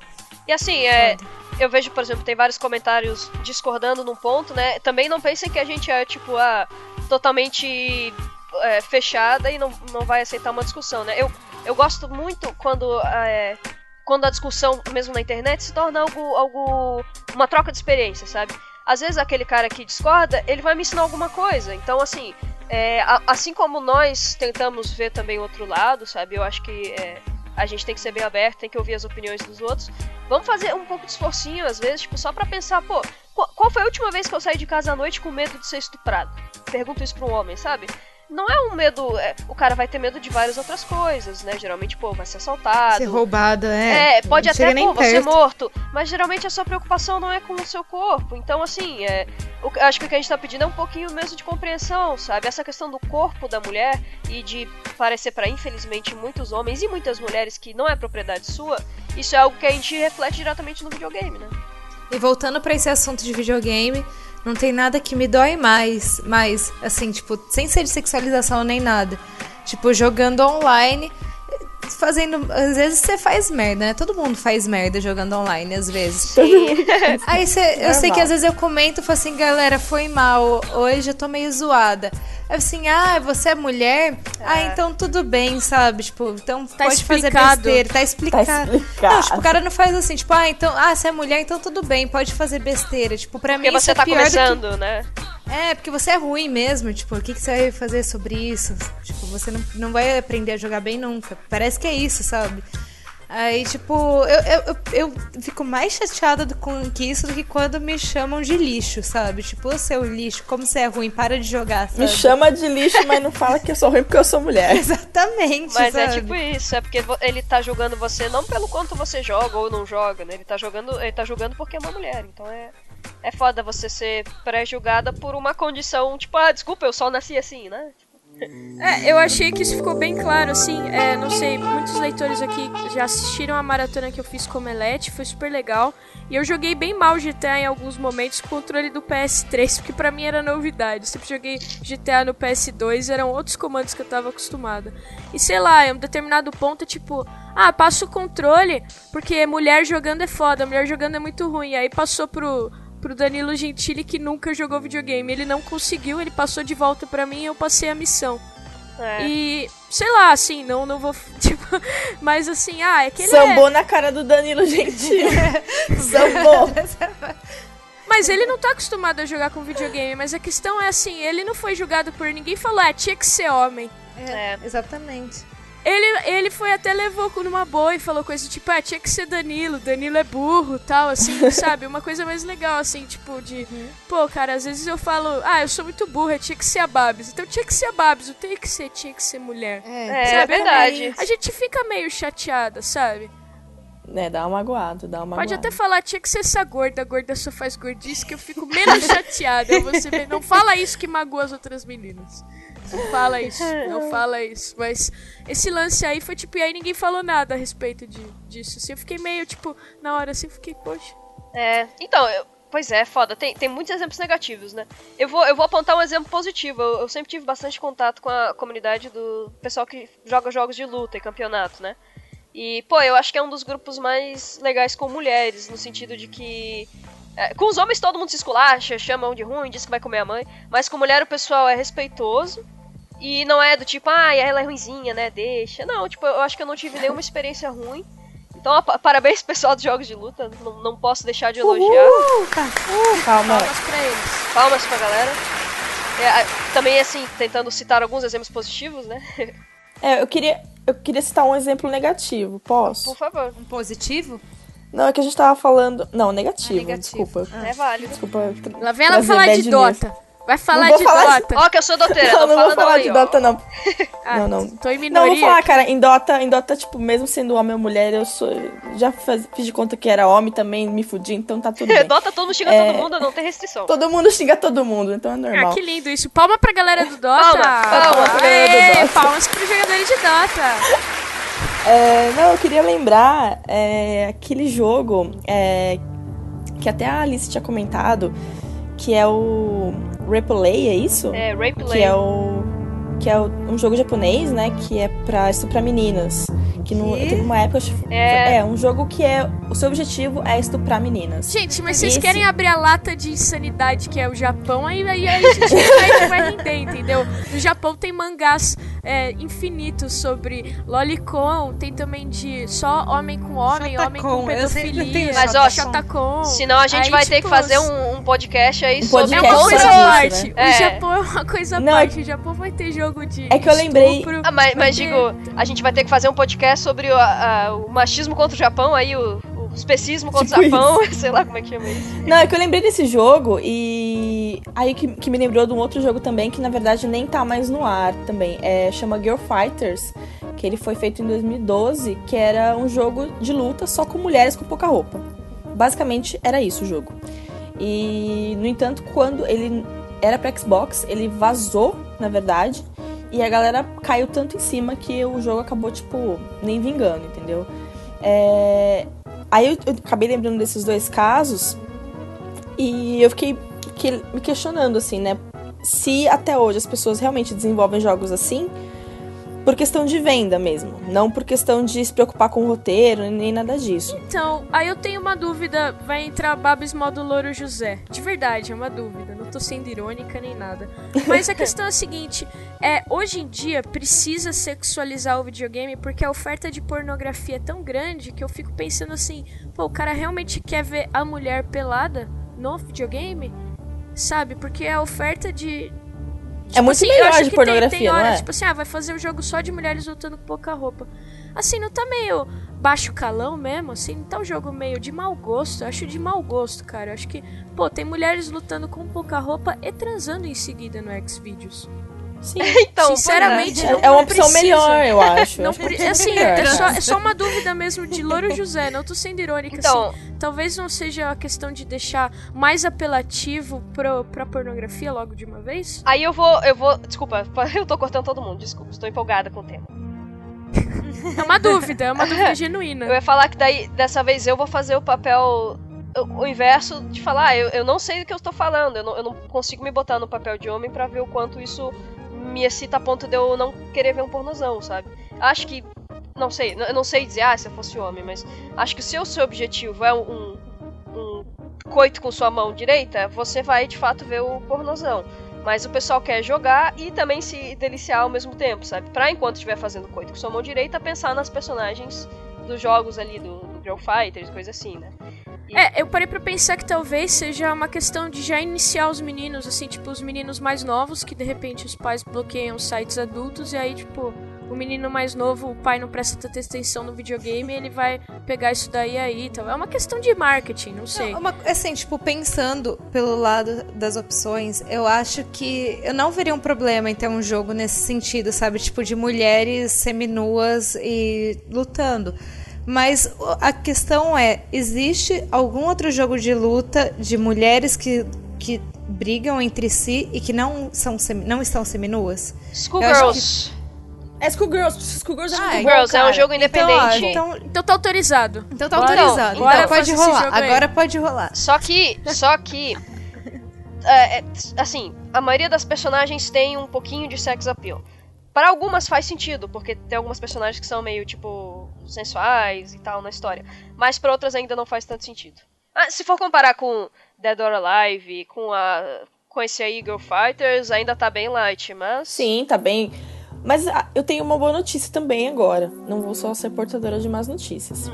E assim, é, eu vejo, por exemplo, tem vários comentários discordando num ponto, né? Também não pensem que a gente é, tipo, ah, totalmente é, fechada e não, não vai aceitar uma discussão, né? Eu, eu gosto muito quando, é, quando a discussão, mesmo na internet, se torna algo, algo. uma troca de experiência, sabe? Às vezes aquele cara que discorda, ele vai me ensinar alguma coisa. Então, assim, é, assim como nós tentamos ver também outro lado, sabe? Eu acho que é, a gente tem que ser bem aberto, tem que ouvir as opiniões dos outros. Vamos fazer um pouco de esforcinho, às vezes, tipo, só pra pensar, pô, qu- qual foi a última vez que eu saí de casa à noite com medo de ser estuprado? Pergunto isso pra um homem, sabe? Não é um medo. é, o cara vai ter medo de várias outras coisas, né? Geralmente, pô, vai ser assaltado. Ser roubado, é. É, pode até, nem pô, perto. morto. Mas geralmente a sua preocupação não é com o seu corpo. Então, assim, é, o, acho que o que a gente tá pedindo é um pouquinho mesmo de compreensão, sabe? Essa questão do corpo da mulher e de parecer pra, infelizmente, muitos homens e muitas mulheres que não é propriedade sua, isso é algo que a gente reflete diretamente no videogame, né? E voltando pra esse assunto de videogame, não tem nada que me dói mais, mais assim, tipo, sem ser de sexualização nem nada. Tipo, jogando online, fazendo, às vezes você faz merda, né? Todo mundo faz merda jogando online às vezes. Aí cê, eu sei que às vezes eu comento e falo assim, galera, foi mal, hoje eu tô meio zoada. Aí assim, ah, você é mulher? Ah, então tudo bem, sabe? Tipo, então Tá pode fazer explicado. besteira, tá explicado. explicado. Não, tipo, o cara não faz assim, tipo, ah, então, ah, você é mulher, então tudo bem, pode fazer besteira. Tipo, pra Porque mim isso você é tá pior do que- começando, né? É, porque você é ruim mesmo, tipo, o que, que você vai fazer sobre isso? Tipo, você não, não vai aprender a jogar bem nunca. Parece que é isso, sabe? Aí, tipo, eu, eu, eu, eu fico mais chateada do- com isso do que quando me chamam de lixo, sabe? Tipo, seu lixo, como você é ruim, para de jogar, sabe? Me chama de lixo, mas não fala que eu sou ruim porque eu sou mulher. Exatamente, Mas é sabe? tipo isso, é porque ele tá julgando você não pelo quanto você joga ou não joga, né? Ele tá jogando, ele tá julgando porque é uma mulher. Então é é foda você ser pré-julgada por uma condição, tipo, ah, desculpa, eu só nasci assim, né? É, eu achei que isso ficou bem claro, assim, é, não sei, muitos leitores aqui já assistiram a maratona que eu fiz com o Omelete, foi super legal. E eu joguei bem mal GTA em alguns momentos com o controle do PS3, porque pra mim era novidade. Eu sempre joguei GTA no PS2, eram outros comandos que eu tava acostumada. E sei lá, em um determinado ponto, tipo, ah, passa o controle, porque mulher jogando é foda, mulher jogando é muito ruim. Aí passou pro, pro Danilo Gentili que nunca jogou videogame. Ele não conseguiu, ele passou de volta pra mim e eu passei a missão. É. E, sei lá, assim, não, não vou. Tipo, mas assim, ah, é que ele Sambou é. na cara do Danilo Gentili. Sambou. Mas ele não tá acostumado a jogar com videogame. Mas a questão é assim, ele não foi julgado por ninguém e falou, ah, tinha que ser homem. É. Exatamente. Ele, ele foi até levou numa boa e falou coisa tipo, ah, tinha que ser Danilo, Danilo é burro, tal, assim, sabe? Uma coisa mais legal, assim, tipo, de. Pô, cara, às vezes eu falo, ah, eu sou muito burra, tinha que ser a Babs. Então tinha que ser a Babs, não tem que ser, tinha que ser mulher. É, É, é Sabe? verdade. A gente fica meio chateada, sabe? É, dá uma magoada, dá uma Pode até falar, tinha que ser essa gorda, a gorda só faz gordice, que eu fico menos chateada. Você vê, não fala isso que magoa as outras meninas. Não fala isso, não fala isso. Mas esse lance aí foi tipo, e aí ninguém falou nada a respeito de, disso. Assim, eu fiquei meio, tipo, na hora assim, eu fiquei, poxa. É, então, eu- pois é, foda. Tem, tem muitos exemplos negativos, né? Eu vou, eu vou apontar um exemplo positivo. Eu, eu sempre tive bastante contato com a comunidade do pessoal que joga jogos de luta e campeonato, né? E, pô, eu acho que é um dos grupos mais legais com mulheres, no sentido de que. é, com os homens todo mundo se esculacha, chama um de ruim, diz que vai comer a mãe. Mas com mulher o pessoal é respeitoso. E não é do tipo, ah, ela é ruinzinha, né? Deixa. Não, tipo, eu acho que eu não tive nenhuma experiência ruim. Então, ó, pa- parabéns pessoal dos jogos de luta. Não, não posso deixar de elogiar. Calma. Palmas pra eles. Palmas pra galera. É, também, assim, tentando citar alguns exemplos positivos, né? É, eu queria, eu queria citar um exemplo negativo, posso? Por favor. Um positivo? Não, é que a gente tava falando. Não, negativo, Ah, negativo. desculpa. É válido. Desculpa. Lá vem ela falar de news. Vai falar vou de falar de- Dota. Ó, que eu sou doteira, Não, não, não vou falar aí, de ó. Dota, não. Ah, não, não. Tô em Não, minoria. vou falar, cara, em Dota, em Dota, tipo, mesmo sendo homem ou mulher, eu sou. Já faz- fiz de conta que era homem também, me fudi, então tá tudo bem. Dota todo mundo xinga É. todo mundo, não tem restrição. Todo mundo xinga todo mundo, então é Ah, normal. que lindo isso. Palma pra galera do Dota. Palma, palma pra galera do Dota. Palmas pros jogadores de Dota. É, não, eu queria lembrar é, aquele jogo é, que até a Alice tinha comentado, que é o Replay, é isso? É, Rape que é o que é um jogo japonês, né, que é pra estuprar meninas. Que no, Que? teve uma época É. é um jogo que é o seu objetivo é estuprar meninas. Gente, mas vocês Esse- querem abrir a lata de insanidade que é o Japão, aí, aí, aí a gente vai, vai render, entendeu? No Japão tem mangás é, infinitos sobre lolicon, tem também de só homem com homem, homem com pedofilia. Mas, ó, Shotacon. Senão a gente Aí, vai ter tipo, que fazer um, um podcast aí Um sobre É podcast uma coisa à isso, parte. né? O É. Japão é uma coisa à Não, parte. O Japão vai ter jogo de É que eu lembrei- estupro, Ah, mas, mas digo, a gente vai ter que fazer um podcast sobre o, a- o machismo contra o Japão, aí o, o especismo contra Tipo o Japão, sei lá como é que chama isso. Não, é que eu lembrei desse jogo e aí que, que me lembrou de um outro jogo também que na verdade nem tá mais no ar também. É, chama Girl Fighters, que ele foi feito em 2012, que era um jogo de luta só com mulheres com pouca roupa. Basicamente era isso o jogo. E no entanto, quando ele era pra Xbox, ele vazou, na verdade, e a galera caiu tanto em cima que o jogo acabou tipo nem vingando, entendeu? É, Aí eu, eu acabei lembrando desses dois casos e eu fiquei, fiquei me questionando, assim, né? Se até hoje as pessoas realmente desenvolvem jogos assim por questão de venda mesmo, não por questão de se preocupar com o roteiro nem nada disso. Então, aí eu tenho uma dúvida. Vai entrar Babs modo Louro José. De verdade, é uma dúvida. Não tô sendo irônica nem nada. Mas a questão é a seguinte: é, hoje em dia precisa sexualizar o videogame porque a oferta de pornografia é tão grande que eu fico pensando assim, pô, o cara realmente quer ver a mulher pelada no videogame? Sabe? Porque a oferta de, É muito assim, melhor de que tem- pornografia, tem, hora, é? Tipo assim, ah, vai fazer um jogo só de mulheres lutando com pouca roupa. Assim, não tá meio baixo calão mesmo, assim, não tá um jogo meio de mau gosto. Eu acho de mau gosto, cara. Eu acho que, pô, tem mulheres lutando com pouca roupa e transando em seguida no Xvideos. Sim. Então, Sinceramente, É, é uma opção precisa. melhor, eu acho. Não, Acho pre- é assim, melhor, é só, é só uma dúvida mesmo de Louro José, não tô sendo irônica, Então, assim. Talvez não seja a questão de deixar mais apelativo pro, pra pornografia logo de uma vez? aí eu vou, eu vou, desculpa, eu tô cortando todo mundo, desculpa, estou empolgada com o tema. É uma dúvida, é uma dúvida Eu genuína. ia falar que daí, dessa vez eu vou fazer o papel, o, inverso de falar, ah, eu, eu não sei do que eu estou falando, eu não, eu não consigo me botar no papel de homem pra ver o quanto isso me excita a ponto de eu não querer ver um pornozão, sabe? Acho que, não sei, eu não sei dizer, ah, se eu fosse homem, mas acho que se o seu objetivo é um, um coito com sua mão direita, você vai de fato ver o pornozão. Mas o pessoal quer jogar e também se deliciar ao mesmo tempo, sabe? Pra enquanto estiver fazendo coito com sua mão direita, pensar nas personagens dos jogos ali, do, do Girl Fighters, coisa assim, né? É, eu parei pra pensar que talvez seja uma questão de já iniciar os meninos, assim, tipo, os meninos mais novos, que de repente os pais bloqueiam sites adultos, e aí, tipo, o menino mais novo, o pai não presta tanta atenção no videogame, ele vai pegar isso daí aí e tal. É uma questão de marketing, não sei. Não, uma- assim, tipo, pensando pelo lado das opções, eu acho que eu não veria um problema em ter um jogo nesse sentido, sabe? Tipo, de mulheres seminuas e lutando. Mas a questão é, existe algum outro jogo de luta de mulheres que, que brigam entre si e que não, são semi- não estão seminuas? Schoolgirls. É Schoolgirls. Schoolgirls é Ah, bom, Schoolgirls é um jogo Então, ó, independente. então, Então tá autorizado. então tá autorizado. então, bora Então pode rolar. jogo aí. Agora pode rolar. Só que, só que, é, é, assim, a maioria das personagens tem um pouquinho de sex appeal. Para algumas faz sentido, porque tem algumas personagens que são meio, tipo, sensuais e tal na história. Mas para outras ainda não faz tanto sentido. Ah, se for comparar com Dead or Alive, com a com esse aí Girl Fighters, ainda tá bem light, mas... Sim, tá bem. Mas ah, eu tenho uma boa notícia também agora. Não vou só ser portadora de más notícias.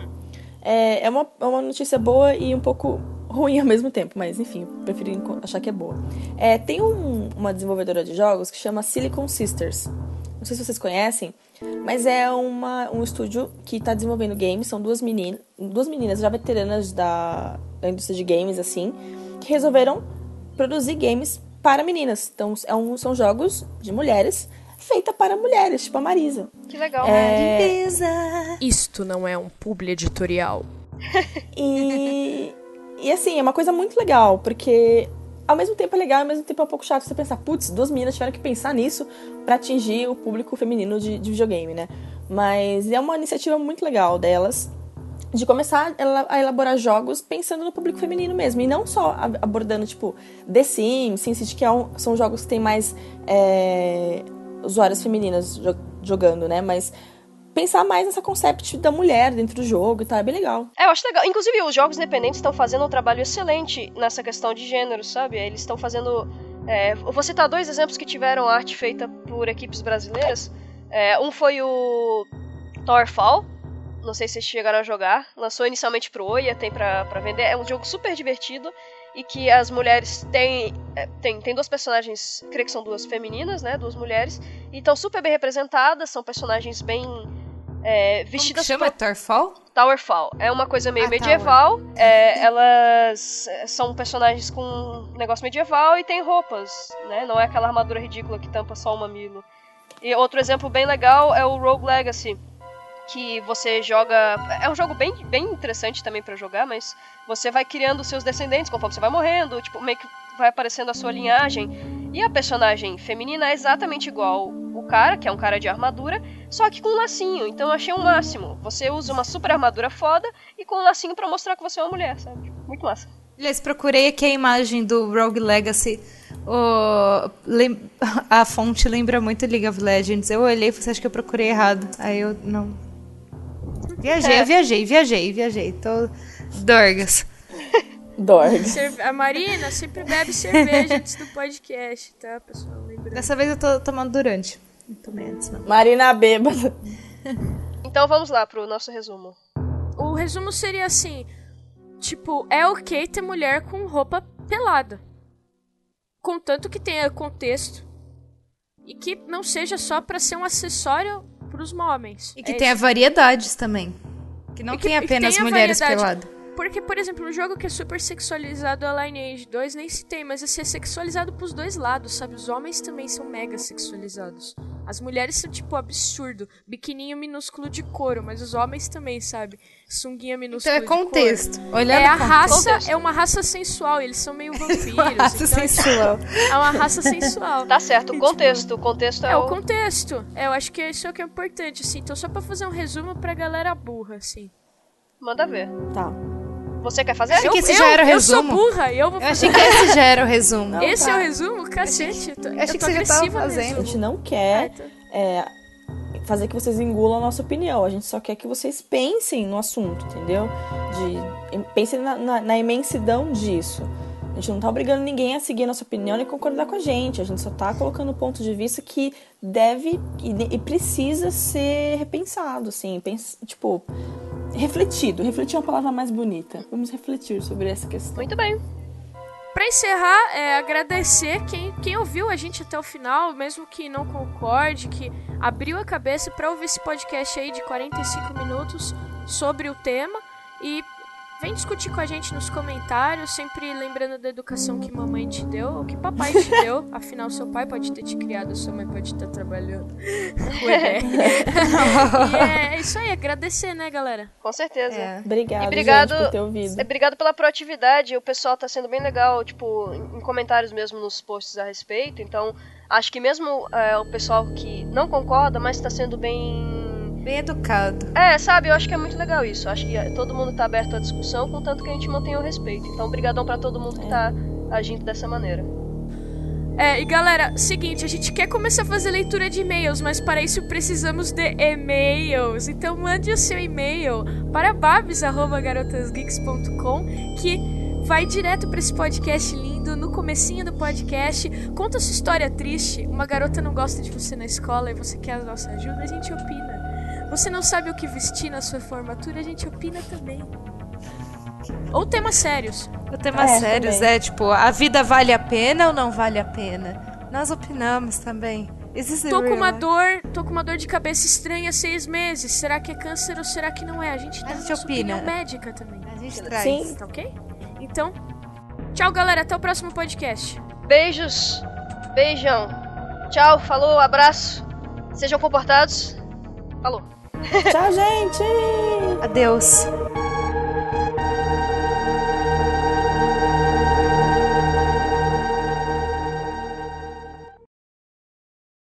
É, é, uma, é uma notícia boa e um pouco ruim ao mesmo tempo, mas enfim, prefiro achar que é boa. É, tem um- uma desenvolvedora de jogos que chama Silicon Sisters. Não sei se vocês conhecem, mas é uma, um estúdio que está desenvolvendo games. São duas meninas, duas meninas já veteranas da, da indústria de games, assim, que resolveram produzir games para meninas. Então, é um- são jogos de mulheres feita para mulheres, tipo a Marisa. Que legal. É, Beleza. Isto não é um publi editorial. E, e assim, é uma coisa muito legal, porque ao mesmo tempo é legal, ao mesmo tempo é um pouco chato você pensar, putz, duas meninas tiveram que pensar nisso pra atingir o público feminino de, de videogame, né? Mas é uma iniciativa muito legal delas de começar a ela- a elaborar jogos pensando no público feminino mesmo. E não só ab- abordando, tipo, The Sims, SimCity, que é um- são jogos que tem mais é, usuárias femininas jo- jogando, né? Mas pensar mais nessa concept da mulher dentro do jogo e tal, é bem legal. É, eu acho legal. Inclusive, os jogos independentes estão fazendo um trabalho excelente nessa questão de gênero, sabe? Eles estão fazendo. É, vou citar dois exemplos que tiveram arte feita por equipes brasileiras. É, um foi o Towerfall. Não sei se vocês chegaram a jogar. Lançou inicialmente pro Oia, tem pra, pra vender. É um jogo super divertido e que as mulheres têm. é, tem, tem duas personagens, creio que são duas femininas, né? Duas mulheres. E estão super bem representadas, são personagens bem. É, Como vestidas chama? Torfall? Towerfall. É uma coisa meio Ah, medieval. É, elas é, são personagens com um negócio medieval e tem roupas, né? Não é aquela armadura ridícula que tampa só o mamilo. E outro exemplo bem legal é o Rogue Legacy, que você joga. É um jogo bem, bem interessante também pra jogar, mas você vai criando seus descendentes conforme você vai morrendo, tipo, meio que vai aparecendo a sua linhagem. E a personagem feminina é exatamente igual o cara, que é um cara de armadura, só que com um lacinho. Então eu achei o máximo. Você usa uma super armadura foda e com um lacinho pra mostrar que você é uma mulher, sabe? Muito massa. Aliás, procurei aqui a imagem do Rogue Legacy. Lem- A fonte lembra muito League of Legends. Eu olhei e falei, acho que eu procurei errado. Aí eu não. Viajei, É. eu viajei, viajei, viajei. Tô dorgas. Dorg. Cerve- A Marina sempre bebe cerveja antes do podcast, tá, pessoal? Lembrando. Dessa vez eu tô tomando durante. Não tomei antes, não. Marina bêbada. Então vamos lá pro nosso resumo. O resumo seria assim: tipo, é ok ter mulher com roupa pelada. Contanto que tenha contexto E que não seja só pra ser um acessório pros homens. E que É tenha isso. variedades também. Que não E tem que apenas tenha mulheres peladas. Porque, por exemplo, um jogo que é super sexualizado, a Lineage 2, nem se tem, mas assim, é sexualizado pros dois lados, sabe? Os homens também são mega sexualizados. As mulheres são, tipo, absurdo. Biquininho minúsculo de couro, mas os homens também, sabe? Sunguinha Então minúscula é de couro. contexto. Olhando É a contexto. raça, Contexto. é uma raça sensual, eles são meio vampiros. Raça então, sensual. É uma raça sensual. Tá certo, o contexto. O contexto é, É o o. contexto. É, eu acho que isso é o que é importante, assim. Então, só pra fazer um resumo pra galera burra, assim. Manda ver. Tá. Você quer fazer? Achei que esse eu, já era o eu sou resumo. burra e eu vou Eu fazer. achei que esse já era o resumo. Não, Esse tá. é o resumo? Cacete. Eu tô, achei eu que tô você já tava fazendo. A gente não quer É, é, fazer que vocês engulam a nossa opinião. A gente só quer que vocês pensem no assunto, entendeu? De, pensem na, na- na imensidão disso. A gente não tá obrigando ninguém a seguir a nossa opinião nem concordar com a gente. A gente só tá colocando um ponto de vista que deve e, e precisa ser repensado, assim. Pens, tipo, refletido. Refletir é uma palavra mais bonita. Vamos refletir sobre essa questão. Muito bem. Pra encerrar, é agradecer quem, quem ouviu a gente até o final, mesmo que não concorde, que abriu a cabeça pra ouvir esse podcast aí de 45 minutos sobre o tema. E vem discutir com a gente nos comentários, sempre lembrando da educação que mamãe te deu, ou que papai te deu. Afinal, seu pai pode ter te criado, sua mãe pode estar trabalhando. Ué. e é isso aí, agradecer, né, galera? Com certeza. É. Obrigado, E obrigado- gente, por ter ouvido. É, Obrigado pela proatividade, o pessoal tá sendo bem legal, tipo, em em comentários mesmo nos posts a respeito. Então, acho que mesmo é, o pessoal que não concorda, mas tá sendo bem. Bem educado. É, sabe, eu acho que é muito legal isso. Acho que é, todo mundo tá aberto à discussão, contanto que a gente mantenha o respeito. Então, obrigadão pra todo mundo que tá agindo dessa maneira. É, e galera, seguinte, a gente quer começar a fazer leitura de e-mails, mas para isso precisamos de e-mails. Então mande o seu e-mail para babs@garotasgeeks.com que vai direto para esse podcast lindo. No comecinho do podcast, conta sua história triste. Uma garota não gosta de você na escola e você quer a nossa ajuda, a gente opina. Você não sabe o que vestir na sua formatura, a gente opina também. Ou temas sérios. O temas É, sérios também. é tipo, a vida vale a pena ou não vale a pena? Nós opinamos também. Existe Tô com uma real- dor, tô com uma dor de cabeça estranha há seis meses. Será que é câncer ou será que não é? A gente dá A gente nossa opina. opinião médica também. A gente traz. Sim. Tá ok? Então, tchau, galera. Até o próximo podcast. Beijos, beijão. Tchau, falou, abraço. Sejam comportados. Falou. Tchau, gente! Adeus.